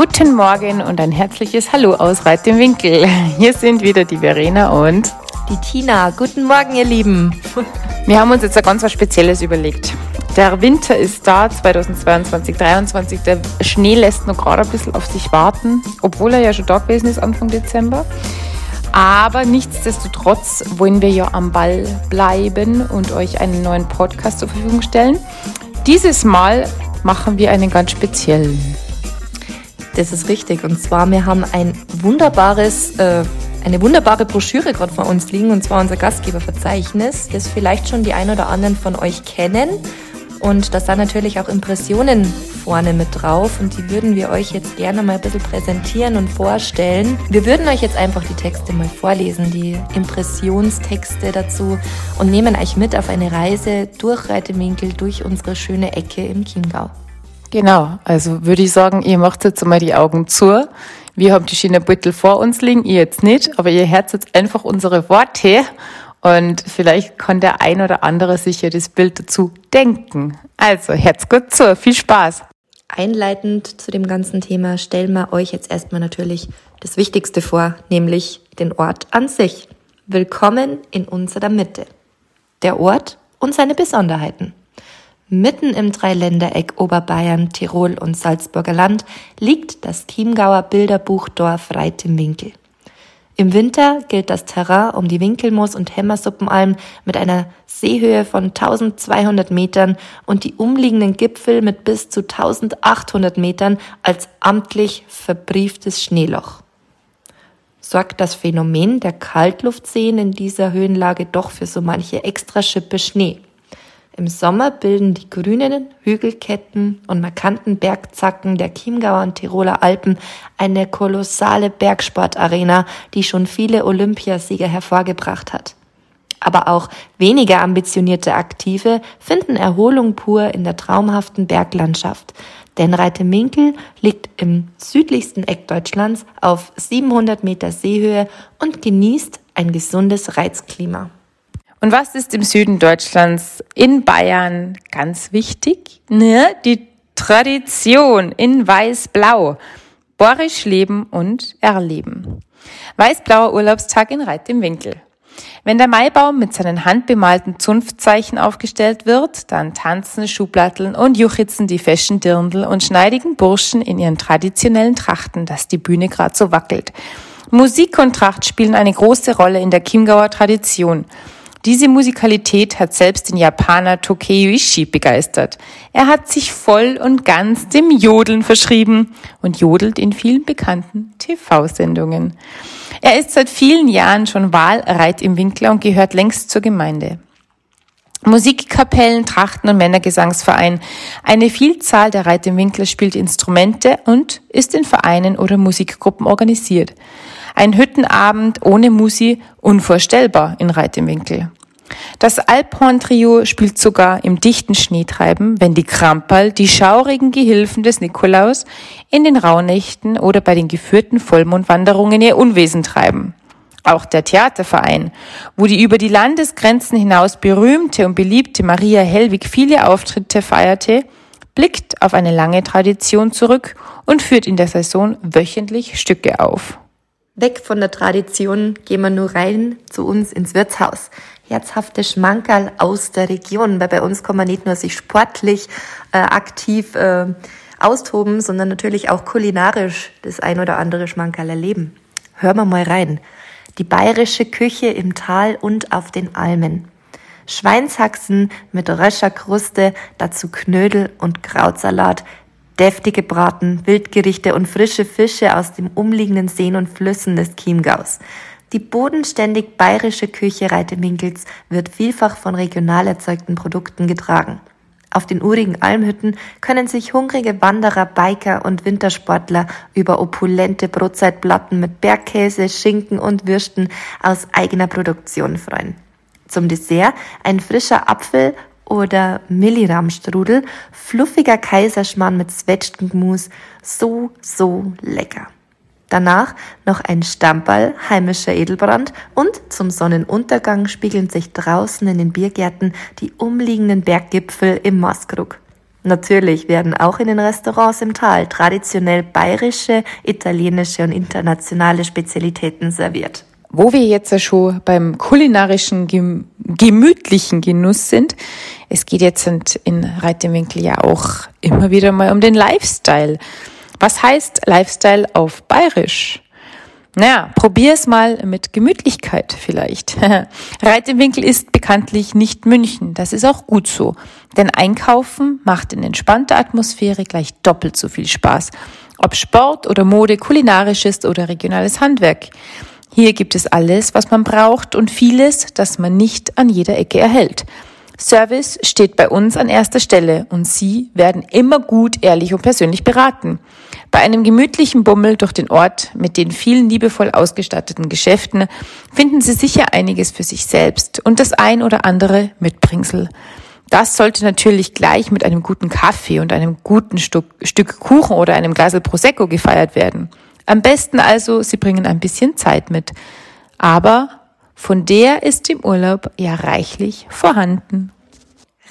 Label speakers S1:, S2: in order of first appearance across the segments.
S1: Guten Morgen und ein herzliches Hallo aus Reit im Winkel. Hier sind wieder die Verena und
S2: die Tina. Guten Morgen, ihr Lieben.
S1: Wir haben uns jetzt ein ganz was Spezielles überlegt. Der Winter ist da, 2022, 2023. Der Schnee lässt noch gerade ein bisschen auf sich warten, obwohl er ja schon da gewesen ist Anfang Dezember. Aber nichtsdestotrotz wollen wir ja am Ball bleiben und euch einen neuen Podcast zur Verfügung stellen. Dieses Mal machen wir einen ganz speziellen.
S2: Das ist richtig. Und zwar, wir haben ein wunderbares, äh, eine wunderbare Broschüre gerade vor uns liegen, und zwar unser Gastgeberverzeichnis, das vielleicht schon die ein oder anderen von euch kennen. Und da sind natürlich auch Impressionen vorne mit drauf und die würden wir euch jetzt gerne mal ein bisschen präsentieren und vorstellen. Wir würden euch jetzt einfach die Texte mal vorlesen, die Impressionstexte dazu und nehmen euch mit auf eine Reise durch Reitewinkel, durch unsere schöne Ecke im Chiemgau.
S1: Genau, also würde ich sagen, ihr macht jetzt mal die Augen zu. Wir haben die Schienenbeutel vor uns liegen, ihr jetzt nicht, aber ihr hört jetzt einfach unsere Worte und vielleicht kann der ein oder andere sich ja das Bild dazu denken. Also, Herz gut zu, viel Spaß.
S2: Einleitend zu dem ganzen Thema stellen wir euch jetzt erstmal natürlich das Wichtigste vor, nämlich den Ort an sich. Willkommen in unserer Mitte. Der Ort und seine Besonderheiten. Mitten im Dreiländereck Oberbayern, Tirol und Salzburger Land liegt das Chiemgauer Bilderbuchdorf Reit im Winter gilt das Terrain um die Winkelmoos- und Hämmersuppenalm mit einer Seehöhe von 1200 Metern und die umliegenden Gipfel mit bis zu 1800 Metern als amtlich verbrieftes Schneeloch. Sorgt das Phänomen der Kaltluftseen in dieser Höhenlage doch für so manche Extraschippe Schnee. Im Sommer bilden die grünen Hügelketten und markanten Bergzacken der Chiemgauer und Tiroler Alpen eine kolossale Bergsportarena, die schon viele Olympiasieger hervorgebracht hat. Aber auch weniger ambitionierte Aktive finden Erholung pur in der traumhaften Berglandschaft. Denn Reiteminkel liegt im südlichsten Eck Deutschlands auf 700 Meter Seehöhe und genießt ein gesundes Reizklima.
S1: Und was ist im Süden Deutschlands in Bayern ganz wichtig? Ne? Die Tradition in Weiß-Blau. Borisch leben und erleben. Weißblauer Urlaubstag in Reit im Winkel. Wenn der Maibaum mit seinen handbemalten Zunftzeichen aufgestellt wird, dann tanzen Schublatteln und juchitzen die feschen Dirndl und schneidigen Burschen in ihren traditionellen Trachten, dass die Bühne grad so wackelt. Musik und Tracht spielen eine große Rolle in der Chiemgauer Tradition. Diese Musikalität hat selbst den Japaner Tokyo Ishii begeistert. Er hat sich voll und ganz dem Jodeln verschrieben und jodelt in vielen bekannten TV-Sendungen. Er ist seit vielen Jahren schon Wahlreit im Winkler und gehört längst zur Gemeinde. Musikkapellen, Trachten und Männergesangsverein. Eine Vielzahl der Reit im Winkler spielt Instrumente und ist in Vereinen oder Musikgruppen organisiert. Ein Hüttenabend ohne Musi unvorstellbar in Reit im Winkel. Das Alphorn-Trio spielt sogar im dichten Schneetreiben, wenn die Kramperl, die schaurigen Gehilfen des Nikolaus, in den Rauhnächten oder bei den geführten Vollmondwanderungen ihr Unwesen treiben. Auch der Theaterverein, wo die über die Landesgrenzen hinaus berühmte und beliebte Maria Hellwig viele Auftritte feierte, blickt auf eine lange Tradition zurück und führt in der Saison wöchentlich Stücke auf.
S2: Weg von der Tradition gehen wir nur rein zu uns ins Wirtshaus. Herzhafte Schmankerl aus der Region, weil bei uns kann man nicht nur sich sportlich äh, aktiv äh, austoben, sondern natürlich auch kulinarisch das ein oder andere Schmankerl erleben. Hören wir mal rein. Die bayerische Küche im Tal und auf den Almen. Schweinshaxen mit Röscherkruste, dazu Knödel und Krautsalat, deftige Braten, Wildgerichte und frische Fische aus den umliegenden Seen und Flüssen des Chiemgaus. Die bodenständig bayerische Küche Reiteminkels wird vielfach von regional erzeugten Produkten getragen. Auf den urigen Almhütten können sich hungrige Wanderer, Biker und Wintersportler über opulente Brotzeitplatten mit Bergkäse, Schinken und Würsten aus eigener Produktion freuen. Zum Dessert ein frischer Apfel oder Millirahmstrudel, fluffiger Kaiserschmarrn mit Zwetschgenmus, so, so lecker. Danach noch ein Stammball heimischer Edelbrand und zum Sonnenuntergang spiegeln sich draußen in den Biergärten die umliegenden Berggipfel im Maskrug. Natürlich werden auch in den Restaurants im Tal traditionell bayerische, italienische und internationale Spezialitäten serviert.
S1: Wo wir jetzt schon beim kulinarischen gemütlichen Genuss sind, es geht jetzt in Reitewinkel ja auch immer wieder mal um den Lifestyle. Was heißt Lifestyle auf Bayerisch? Naja, probier's mal mit Gemütlichkeit vielleicht. Reit im Winkel ist bekanntlich nicht München. Das ist auch gut so. Denn Einkaufen macht in entspannter Atmosphäre gleich doppelt so viel Spaß. Ob Sport oder Mode, kulinarisches oder regionales Handwerk. Hier gibt es alles, was man braucht und vieles, das man nicht an jeder Ecke erhält. Service steht bei uns an erster Stelle und Sie werden immer gut, ehrlich und persönlich beraten. Bei einem gemütlichen Bummel durch den Ort mit den vielen liebevoll ausgestatteten Geschäften finden Sie sicher einiges für sich selbst und das ein oder andere Mitbringsel. Das sollte natürlich gleich mit einem guten Kaffee und einem guten Stück, Kuchen oder einem Glasel Prosecco gefeiert werden. Am besten also, Sie bringen ein bisschen Zeit mit. Aber von der ist im Urlaub ja reichlich vorhanden.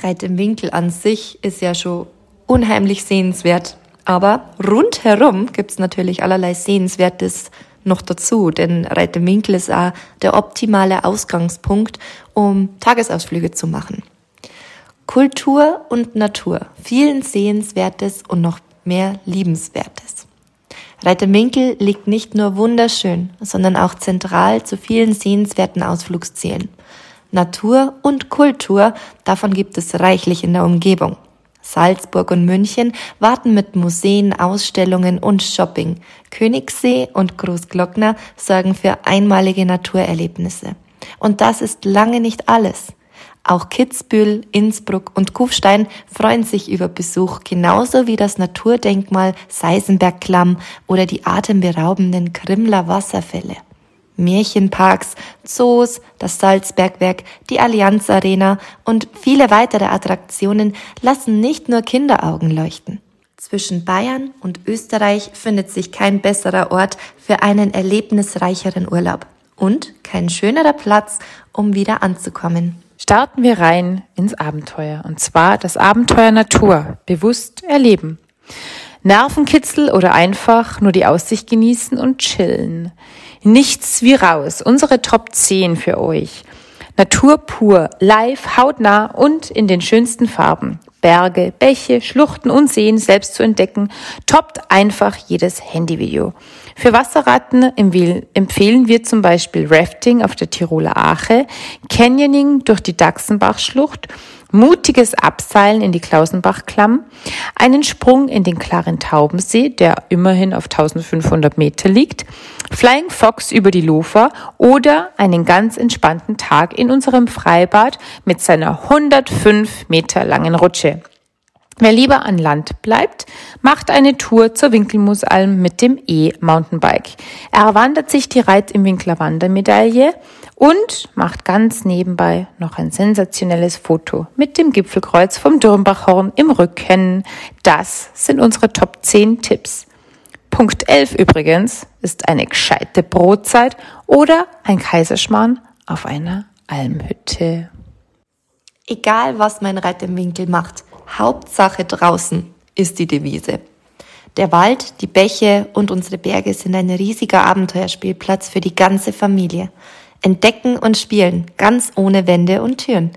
S2: Reit im Winkel an sich ist ja schon unheimlich sehenswert. Aber rundherum gibt's natürlich allerlei Sehenswertes noch dazu, denn Reit im Winkel ist auch der optimale Ausgangspunkt, um Tagesausflüge zu machen. Kultur und Natur, vielen Sehenswertes und noch mehr Liebenswertes. Reit im Winkel liegt nicht nur wunderschön, sondern auch zentral zu vielen sehenswerten Ausflugszielen. Natur und Kultur, davon gibt es reichlich in der Umgebung. Salzburg und München warten mit Museen, Ausstellungen und Shopping. Königssee und Großglockner sorgen für einmalige Naturerlebnisse. Und das ist lange nicht alles. Auch Kitzbühel, Innsbruck und Kufstein freuen sich über Besuch, genauso wie das Naturdenkmal Seisenberg-Klamm oder die atemberaubenden Krimler Wasserfälle. Märchenparks, Zoos, das Salzbergwerk, die Allianz Arena und viele weitere Attraktionen lassen nicht nur Kinderaugen leuchten. Zwischen Bayern und Österreich findet sich kein besserer Ort für einen erlebnisreicheren Urlaub und kein schönerer Platz, um wieder anzukommen.
S1: Starten wir rein ins Abenteuer und zwar das Abenteuer Natur, bewusst erleben. Nervenkitzel oder einfach nur die Aussicht genießen und chillen. Nichts wie raus. Unsere Top 10 für euch. Natur pur, live, hautnah und in den schönsten Farben. Berge, Bäche, Schluchten und Seen selbst zu entdecken, toppt einfach jedes Handyvideo. Für Wasserratten empfehlen wir zum Beispiel Rafting auf der Tiroler Ache, Canyoning durch die Dachsenbachschlucht mutiges Abseilen in die Klausenbachklamm, einen Sprung in den klaren Taubensee, der immerhin auf 1500 Meter liegt, Flying Fox über die Lofer oder einen ganz entspannten Tag in unserem Freibad mit seiner 105 Meter langen Rutsche. Wer lieber an Land bleibt, macht eine Tour zur Winkelmusalm mit dem E-Mountainbike. Er wandert sich die Reit im Winkler Wandermedaille und macht ganz nebenbei noch ein sensationelles Foto mit dem Gipfelkreuz vom Dürmbachhorn im Rücken. Das sind unsere Top 10 Tipps. Punkt 11 übrigens ist eine gescheite Brotzeit oder ein Kaiserschmarrn auf einer Almhütte.
S2: Egal was mein Reit im Winkel macht, Hauptsache draußen ist die Devise. Der Wald, die Bäche und unsere Berge sind ein riesiger Abenteuerspielplatz für die ganze Familie. Entdecken und spielen, ganz ohne Wände und Türen.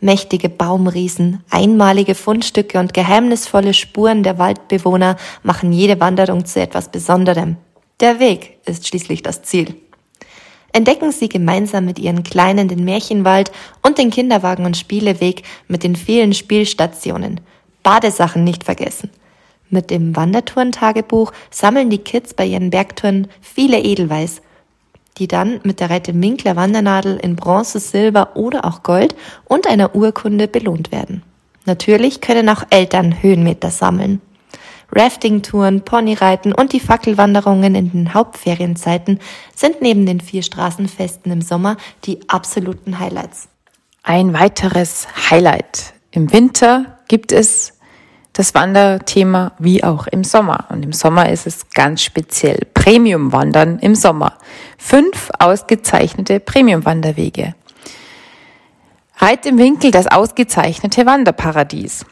S2: Mächtige Baumriesen, einmalige Fundstücke und geheimnisvolle Spuren der Waldbewohner machen jede Wanderung zu etwas Besonderem. Der Weg ist schließlich das Ziel. Entdecken Sie gemeinsam mit Ihren Kleinen den Märchenwald und den Kinderwagen- und Spieleweg mit den vielen Spielstationen. Badesachen nicht vergessen. Mit dem Wandertourentagebuch sammeln die Kids bei ihren Bergtouren viele Edelweiß die dann mit der Rette Minkler Wandernadel in Bronze, Silber oder auch Gold und einer Urkunde belohnt werden. Natürlich können auch Eltern Höhenmeter sammeln. Rafting-Touren, Ponyreiten und die Fackelwanderungen in den Hauptferienzeiten sind neben den vier Straßenfesten im Sommer die absoluten Highlights.
S1: Ein weiteres Highlight. Im Winter gibt es das Wanderthema wie auch im Sommer. Und im Sommer ist es ganz speziell Premium-Wandern im Sommer. Fünf ausgezeichnete Premium-Wanderwege. Reit im Winkel das ausgezeichnete Wanderparadies.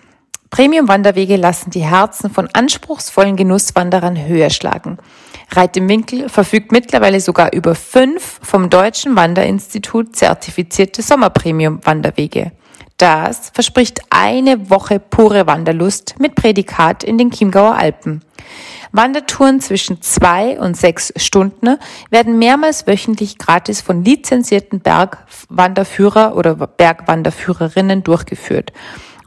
S1: Premium-Wanderwege lassen die Herzen von anspruchsvollen Genusswanderern höher schlagen. Reit im Winkel verfügt mittlerweile sogar über fünf vom Deutschen Wanderinstitut zertifizierte Sommerpremium-Wanderwege. Das verspricht eine Woche pure Wanderlust mit Prädikat in den Chiemgauer Alpen. Wandertouren zwischen zwei und sechs Stunden werden mehrmals wöchentlich gratis von lizenzierten Bergwanderführer oder Bergwanderführerinnen durchgeführt.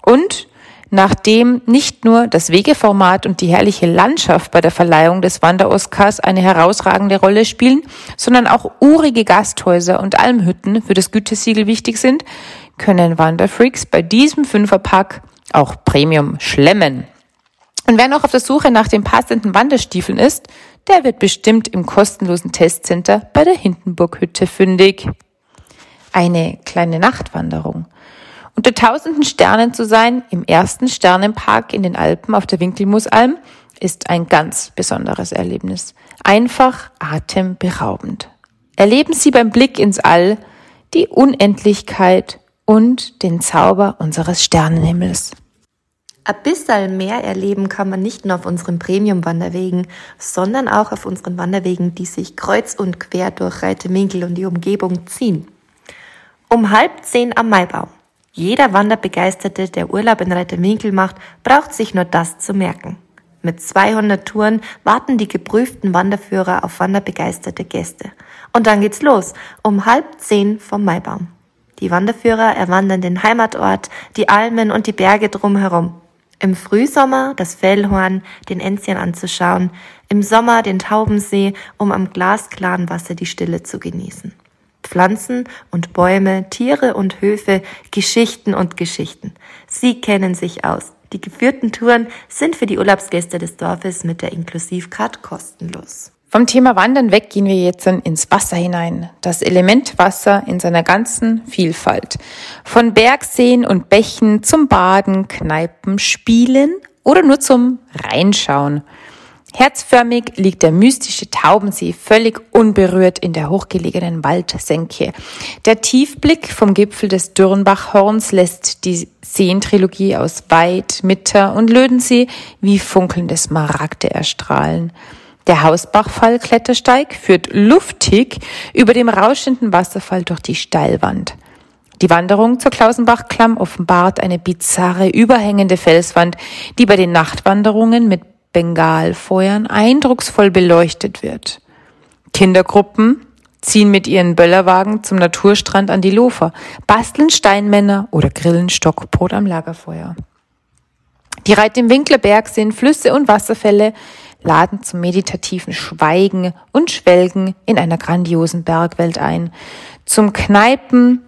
S1: Und nachdem nicht nur das Wegeformat und die herrliche Landschaft bei der Verleihung des Wander-Oscars eine herausragende Rolle spielen, sondern auch urige Gasthäuser und Almhütten für das Gütesiegel wichtig sind, können Wanderfreaks bei diesem Fünferpack auch Premium schlemmen. Und wer noch auf der Suche nach den passenden Wanderstiefeln ist, der wird bestimmt im kostenlosen Testcenter bei der Hindenburghütte fündig. Eine kleine Nachtwanderung. Unter tausenden Sternen zu sein, im ersten Sternenpark in den Alpen auf der Winkelmusalm, ist ein ganz besonderes Erlebnis. Einfach atemberaubend. Erleben Sie beim Blick ins All die Unendlichkeit und den Zauber unseres Sternenhimmels.
S2: Ein bisschen mehr erleben kann man nicht nur auf unseren Premium-Wanderwegen, sondern auch auf unseren Wanderwegen, die sich kreuz und quer durch Reiteminkel und die Umgebung ziehen. Um halb zehn am Maibaum jeder Wanderbegeisterte, der Urlaub in Reiterwinkel macht, braucht sich nur das zu merken. Mit 200 Touren warten die geprüften Wanderführer auf wanderbegeisterte Gäste. Und dann geht's los, um halb zehn vom Maibaum. Die Wanderführer erwandern den Heimatort, die Almen und die Berge drumherum. Im Frühsommer das Fellhorn, den Enzian anzuschauen, im Sommer den Taubensee, um am glasklaren Wasser die Stille zu genießen. Pflanzen und Bäume, Tiere und Höfe, Geschichten und Geschichten. Sie kennen sich aus. Die geführten Touren sind für die Urlaubsgäste des Dorfes mit der Inklusivcard kostenlos.
S1: Vom Thema Wandern weg gehen wir jetzt ins Wasser hinein. Das Element Wasser in seiner ganzen Vielfalt. Von Bergseen und Bächen zum Baden, Kneipen, Spielen oder nur zum Reinschauen. Herzförmig liegt der mystische Taubensee völlig unberührt in der hochgelegenen Waldsenke. Der Tiefblick vom Gipfel des Dürrenbachhorns lässt die Seentrilogie aus Weid, Mitter und Lödensee wie funkelnde Smaragde erstrahlen. Der Hausbachfall-Klettersteig führt luftig über dem rauschenden Wasserfall durch die Steilwand. Die Wanderung zur Klausenbachklamm offenbart eine bizarre, überhängende Felswand, die bei den Nachtwanderungen mit Bengalfeuern eindrucksvoll beleuchtet wird. Kindergruppen ziehen mit ihren Böllerwagen zum Naturstrand an die Lofer, basteln Steinmänner oder grillen Stockbrot am Lagerfeuer. Die Reit im Winklerberg sind Flüsse und Wasserfälle, laden zum meditativen Schweigen und Schwelgen in einer grandiosen Bergwelt ein, zum Kneipen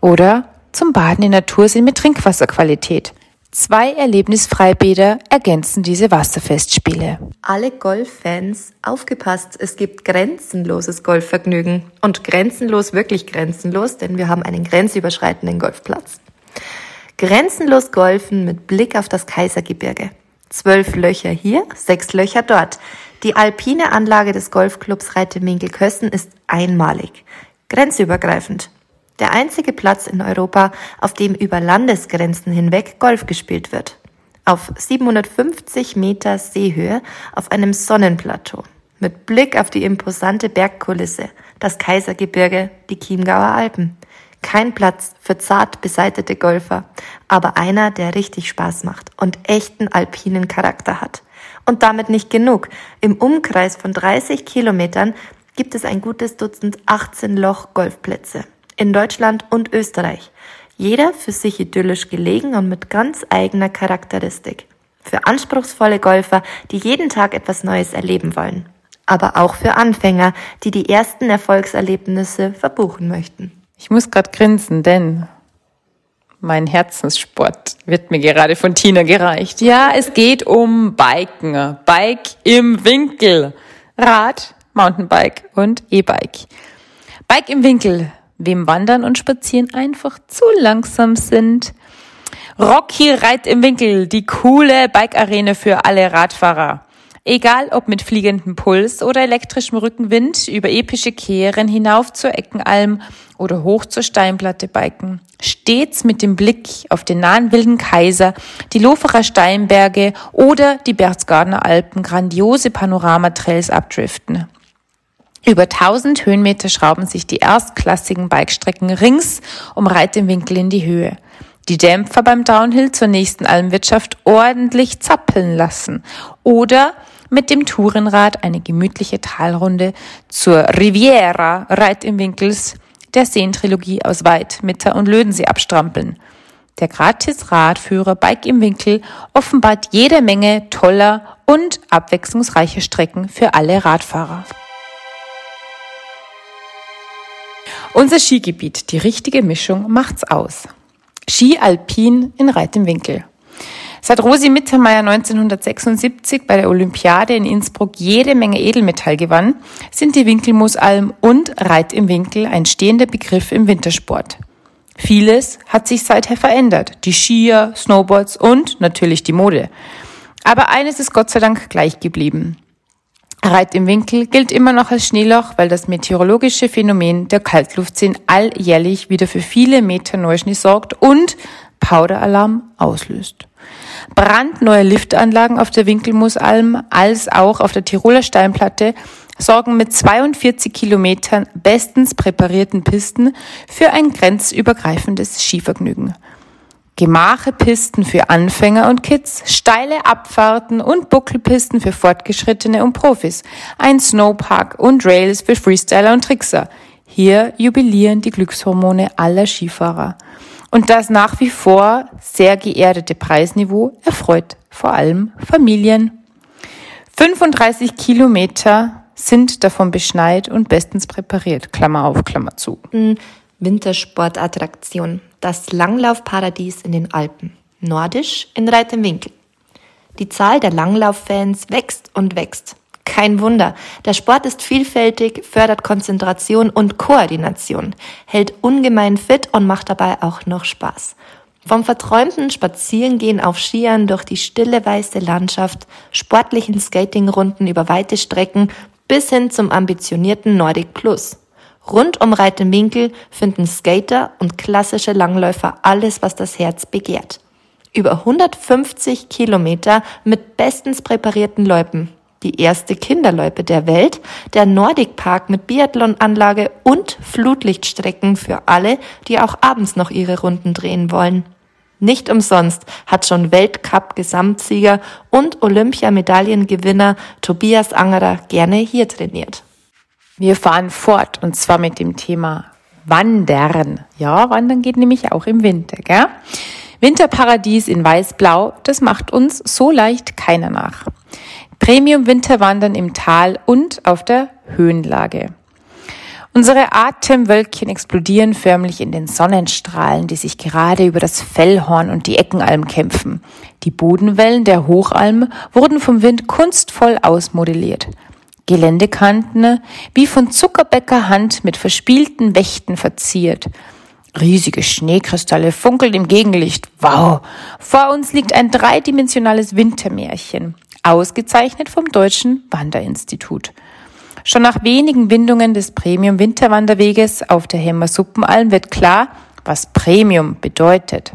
S1: oder zum Baden in Naturseen mit Trinkwasserqualität. Zwei Erlebnisfreibäder ergänzen diese Wasserfestspiele.
S2: Alle Golffans, aufgepasst, es gibt grenzenloses Golfvergnügen. Und grenzenlos, wirklich grenzenlos, denn wir haben einen grenzüberschreitenden Golfplatz. Grenzenlos golfen mit Blick auf das Kaisergebirge. Zwölf Löcher hier, sechs Löcher dort. Die alpine Anlage des Golfclubs Reite-Minkel-Kössen ist einmalig. Grenzübergreifend der einzige Platz in Europa, auf dem über Landesgrenzen hinweg Golf gespielt wird. Auf 750 Meter Seehöhe auf einem Sonnenplateau mit Blick auf die imposante Bergkulisse, das Kaisergebirge, die Chiemgauer Alpen. Kein Platz für zart beseitete Golfer, aber einer, der richtig Spaß macht und echten alpinen Charakter hat. Und damit nicht genug. Im Umkreis von 30 Kilometern gibt es ein gutes Dutzend 18 Loch Golfplätze in Deutschland und Österreich. Jeder für sich idyllisch gelegen und mit ganz eigener Charakteristik. Für anspruchsvolle Golfer, die jeden Tag etwas Neues erleben wollen. Aber auch für Anfänger, die die ersten Erfolgserlebnisse verbuchen möchten.
S1: Ich muss gerade grinsen, denn mein Herzenssport wird mir gerade von Tina gereicht. Ja, es geht um Biken. Bike im Winkel. Rad, Mountainbike und E-Bike. Bike im Winkel wem Wandern und Spazieren einfach zu langsam sind. Rocky Reit im Winkel, die coole Bike-Arena für alle Radfahrer. Egal ob mit fliegendem Puls oder elektrischem Rückenwind, über epische Kehren hinauf zur Eckenalm oder hoch zur Steinplatte biken. Stets mit dem Blick auf den nahen Wilden Kaiser, die Loferer Steinberge oder die Berchtesgadener Alpen grandiose Panoramatrails abdriften. Über 1000 Höhenmeter schrauben sich die erstklassigen Bikestrecken rings um Reit im Winkel in die Höhe die Dämpfer beim Downhill zur nächsten Almwirtschaft ordentlich zappeln lassen oder mit dem Tourenrad eine gemütliche Talrunde zur Riviera Reit im Winkels der Seentrilogie aus Weid, Mitter und Lödensee abstrampeln. Der Gratis-Radführer Bike im Winkel offenbart jede Menge toller und abwechslungsreicher Strecken für alle Radfahrer. Unser Skigebiet, die richtige Mischung, macht's aus. Ski Alpin in Reit im Winkel. Seit Rosi Mittermeier 1976 bei der Olympiade in Innsbruck jede Menge Edelmetall gewann, sind die Winkelmoosalm und Reit im Winkel ein stehender Begriff im Wintersport. Vieles hat sich seither verändert. Die Skier, Snowboards und natürlich die Mode. Aber eines ist Gott sei Dank gleich geblieben. Reit im Winkel gilt immer noch als Schneeloch, weil das meteorologische Phänomen der Kaltluftseen alljährlich wieder für viele Meter Neuschnee sorgt und Powderalarm auslöst brandneue Liftanlagen auf der Winkelmoosalm als auch auf der Tiroler Steinplatte sorgen mit 42 Kilometern bestens präparierten Pisten für ein grenzübergreifendes Skivergnügen. Gemache Pisten für Anfänger und Kids, steile Abfahrten und Buckelpisten für Fortgeschrittene und Profis, ein Snowpark und Rails für Freestyler und Trickser. Hier jubilieren die Glückshormone aller Skifahrer. Und das nach wie vor sehr geerdete Preisniveau erfreut vor allem Familien. 35 Kilometer sind davon beschneit und bestens präpariert. Klammer auf, Klammer zu.
S2: Wintersportattraktion. Das Langlaufparadies in den Alpen. Nordisch in Reit im Winkel. Die Zahl der Langlauffans wächst und wächst. Kein Wunder. Der Sport ist vielfältig, fördert Konzentration und Koordination, hält ungemein fit und macht dabei auch noch Spaß. Vom verträumten Spazierengehen auf Skiern durch die stille weiße Landschaft, sportlichen Skatingrunden über weite Strecken bis hin zum ambitionierten Nordic Plus. Rund um Reitenwinkel finden Skater und klassische Langläufer alles, was das Herz begehrt. Über 150 Kilometer mit bestens präparierten Loipen die erste Kinderloipe der Welt, der Nordic Park mit Biathlonanlage und Flutlichtstrecken für alle, die auch abends noch ihre Runden drehen wollen. Nicht umsonst hat schon Weltcup-Gesamtsieger und Olympiamedaillengewinner Tobias Angerer gerne hier trainiert.
S1: Wir fahren fort und zwar mit dem Thema Wandern. Ja, Wandern geht nämlich auch im Winter, gell? Winterparadies in Weiß-Blau, das macht uns so leicht keiner nach. Premium-Winterwandern im Tal und auf der Höhenlage. Unsere Atemwölkchen explodieren förmlich in den Sonnenstrahlen, die sich gerade über das Fellhorn und die Eckenalm kämpfen. Die Bodenwellen der Hochalm wurden vom Wind kunstvoll ausmodelliert. Geländekanten wie von Zuckerbäckerhand mit verspielten Wächten verziert. Riesige Schneekristalle funkeln im Gegenlicht. Wow! Vor uns liegt ein dreidimensionales Wintermärchen ausgezeichnet vom Deutschen Wanderinstitut. Schon nach wenigen Windungen des Premium Winterwanderweges auf der Hemmer Suppenalm wird klar, was Premium bedeutet.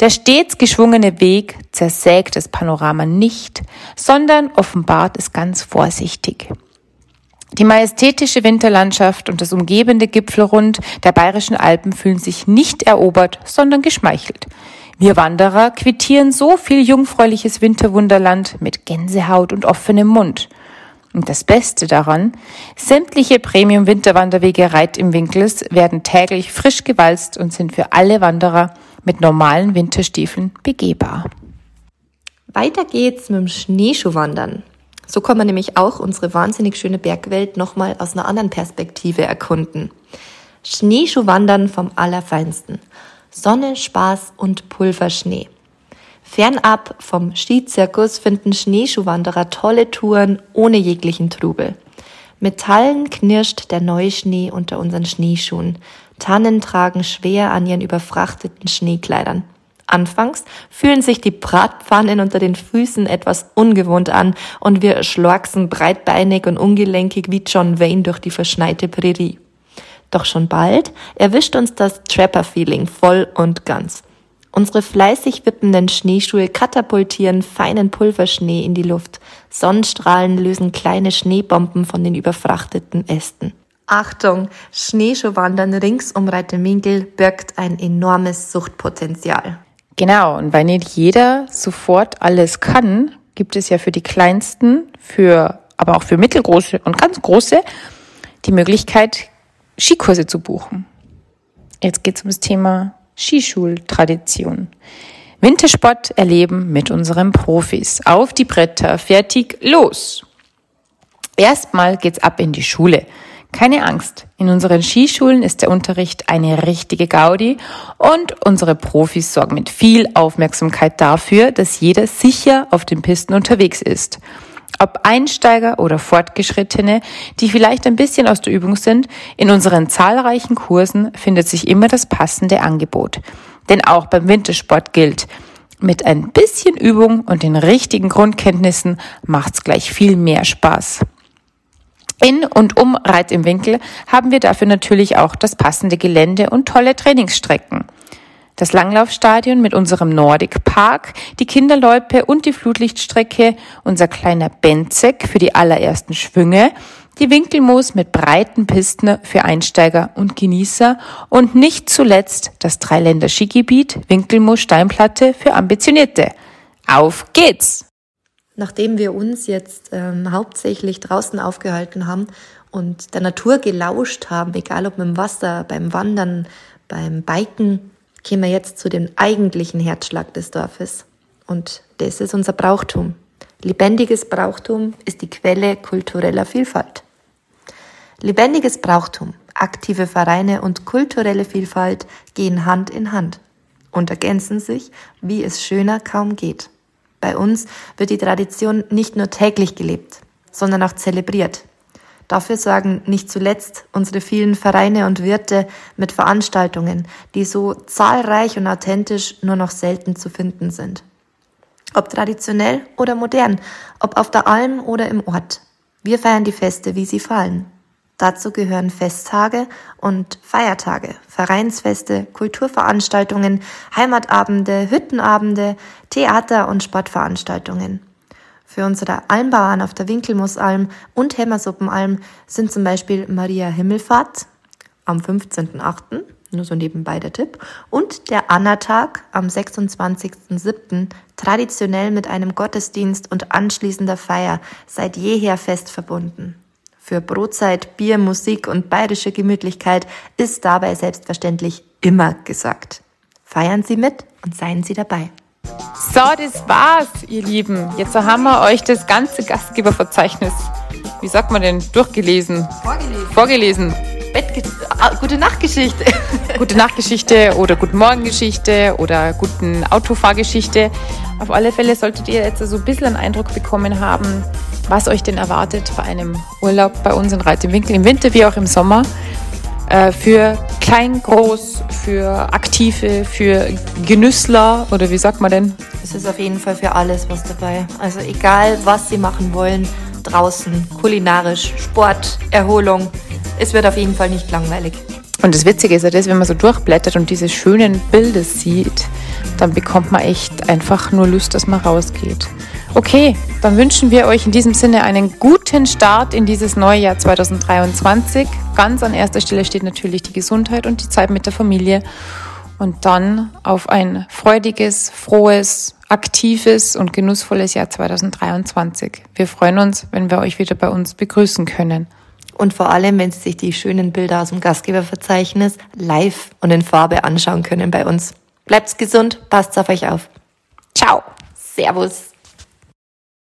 S1: Der stets geschwungene Weg zersägt das Panorama nicht, sondern offenbart es ganz vorsichtig. Die majestätische Winterlandschaft und das umgebende Gipfelrund der bayerischen Alpen fühlen sich nicht erobert, sondern geschmeichelt. Wir Wanderer quittieren so viel jungfräuliches Winterwunderland mit Gänsehaut und offenem Mund. Und das Beste daran, sämtliche Premium-Winterwanderwege Reit im Winkels werden täglich frisch gewalzt und sind für alle Wanderer mit normalen Winterstiefeln begehbar.
S2: Weiter geht's mit dem Schneeschuhwandern. So kann man nämlich auch unsere wahnsinnig schöne Bergwelt nochmal aus einer anderen Perspektive erkunden. Schneeschuhwandern vom Allerfeinsten. Sonne, Spaß und Pulverschnee. Fernab vom Skizirkus finden Schneeschuhwanderer tolle Touren ohne jeglichen Trubel. Metallen knirscht der neue Schnee unter unseren Schneeschuhen. Tannen tragen schwer an ihren überfrachteten Schneekleidern. Anfangs fühlen sich die Bratpfannen unter den Füßen etwas ungewohnt an und wir schlorksen breitbeinig und ungelenkig wie John Wayne durch die verschneite Prärie. Doch schon bald erwischt uns das Trapper-Feeling voll und ganz. Unsere fleißig wippenden Schneeschuhe katapultieren feinen Pulverschnee in die Luft. Sonnenstrahlen lösen kleine Schneebomben von den überfrachteten Ästen. Achtung, Schneeschuhwandern rings um Reiterminkel birgt ein enormes Suchtpotenzial.
S1: Genau, und weil nicht jeder sofort alles kann, gibt es ja für die Kleinsten, für, aber auch für mittelgroße und ganz große, die Möglichkeit, Skikurse zu buchen. Jetzt geht es ums Thema Skischultradition. Wintersport erleben mit unseren Profis. Auf die Bretter, fertig, los! Erstmal geht's ab in die Schule. Keine Angst, in unseren Skischulen ist der Unterricht eine richtige Gaudi und unsere Profis sorgen mit viel Aufmerksamkeit dafür, dass jeder sicher auf den Pisten unterwegs ist. Ob Einsteiger oder Fortgeschrittene, die vielleicht ein bisschen aus der Übung sind, in unseren zahlreichen Kursen findet sich immer das passende Angebot. Denn auch beim Wintersport gilt, mit ein bisschen Übung und den richtigen Grundkenntnissen macht's gleich viel mehr Spaß. In und um Reit im Winkel haben wir dafür natürlich auch das passende Gelände und tolle Trainingsstrecken. Das Langlaufstadion mit unserem Nordic Park, die Kinderloipe und die Flutlichtstrecke, unser kleiner Benzek für die allerersten Schwünge, die Winkelmoos mit breiten Pisten für Einsteiger und Genießer und nicht zuletzt das Dreiländer Skigebiet Winkelmoos Steinplatte für Ambitionierte. Auf geht's!
S2: Nachdem wir uns jetzt ähm, hauptsächlich draußen aufgehalten haben und der Natur gelauscht haben, egal ob mit dem Wasser, beim Wandern, beim Biken, gehen wir jetzt zu dem eigentlichen Herzschlag des Dorfes. Und das ist unser Brauchtum. Lebendiges Brauchtum ist die Quelle kultureller Vielfalt. Lebendiges Brauchtum, aktive Vereine und kulturelle Vielfalt gehen Hand in Hand und ergänzen sich, wie es schöner kaum geht. Bei uns wird die Tradition nicht nur täglich gelebt, sondern auch zelebriert. Dafür sorgen nicht zuletzt unsere vielen Vereine und Wirte mit Veranstaltungen, die so zahlreich und authentisch nur noch selten zu finden sind. Ob traditionell oder modern, ob auf der Alm oder im Ort. Wir feiern die Feste, wie sie fallen. Dazu gehören Festtage und Feiertage, Vereinsfeste, Kulturveranstaltungen, Heimatabende, Hüttenabende, Theater- und Sportveranstaltungen. Für unsere Almbauern auf der Winkelmusalm und Hämmersuppenalm sind zum Beispiel Maria Himmelfahrt am 15.8., nur so nebenbei der Tipp, und der Annatag am 26.7. traditionell mit einem Gottesdienst und anschließender Feier seit jeher fest verbunden. Für Brotzeit, Bier, Musik und bayerische Gemütlichkeit ist dabei selbstverständlich immer gesagt. Feiern Sie mit und seien Sie dabei.
S1: So, das war's, ihr Lieben. Jetzt haben wir euch das ganze Gastgeberverzeichnis, wie sagt man denn, durchgelesen. Vorgelesen. Vorgelesen.
S2: Bett, ah, gute Nachtgeschichte.
S1: gute Nachtgeschichte oder Guten Morgengeschichte oder guten Autofahrgeschichte. Auf alle Fälle solltet ihr jetzt so ein bisschen einen Eindruck bekommen haben, was euch denn erwartet bei einem Urlaub bei uns in Reit im Winkel, im Winter wie auch im Sommer. Äh, für klein, groß, für Aktive, für Genüssler oder wie sagt man denn?
S2: Es ist auf jeden Fall für alles was dabei. Also egal, was Sie machen wollen, draußen, kulinarisch, Sport, Erholung, es wird auf jeden Fall nicht langweilig.
S1: Und das Witzige ist ja das, wenn man so durchblättert und diese schönen Bilder sieht, dann bekommt man echt einfach nur Lust, dass man rausgeht. Okay, dann wünschen wir euch in diesem Sinne einen guten Start in dieses neue Jahr 2023. Ganz an erster Stelle steht natürlich die Gesundheit und die Zeit mit der Familie. Und dann auf ein freudiges, frohes, aktives und genussvolles Jahr 2023. Wir freuen uns, wenn wir euch wieder bei uns begrüßen können.
S2: Und vor allem, wenn Sie sich die schönen Bilder aus dem Gastgeberverzeichnis live und in Farbe anschauen können bei uns. Bleibt's gesund, passt auf euch auf. Ciao. Servus.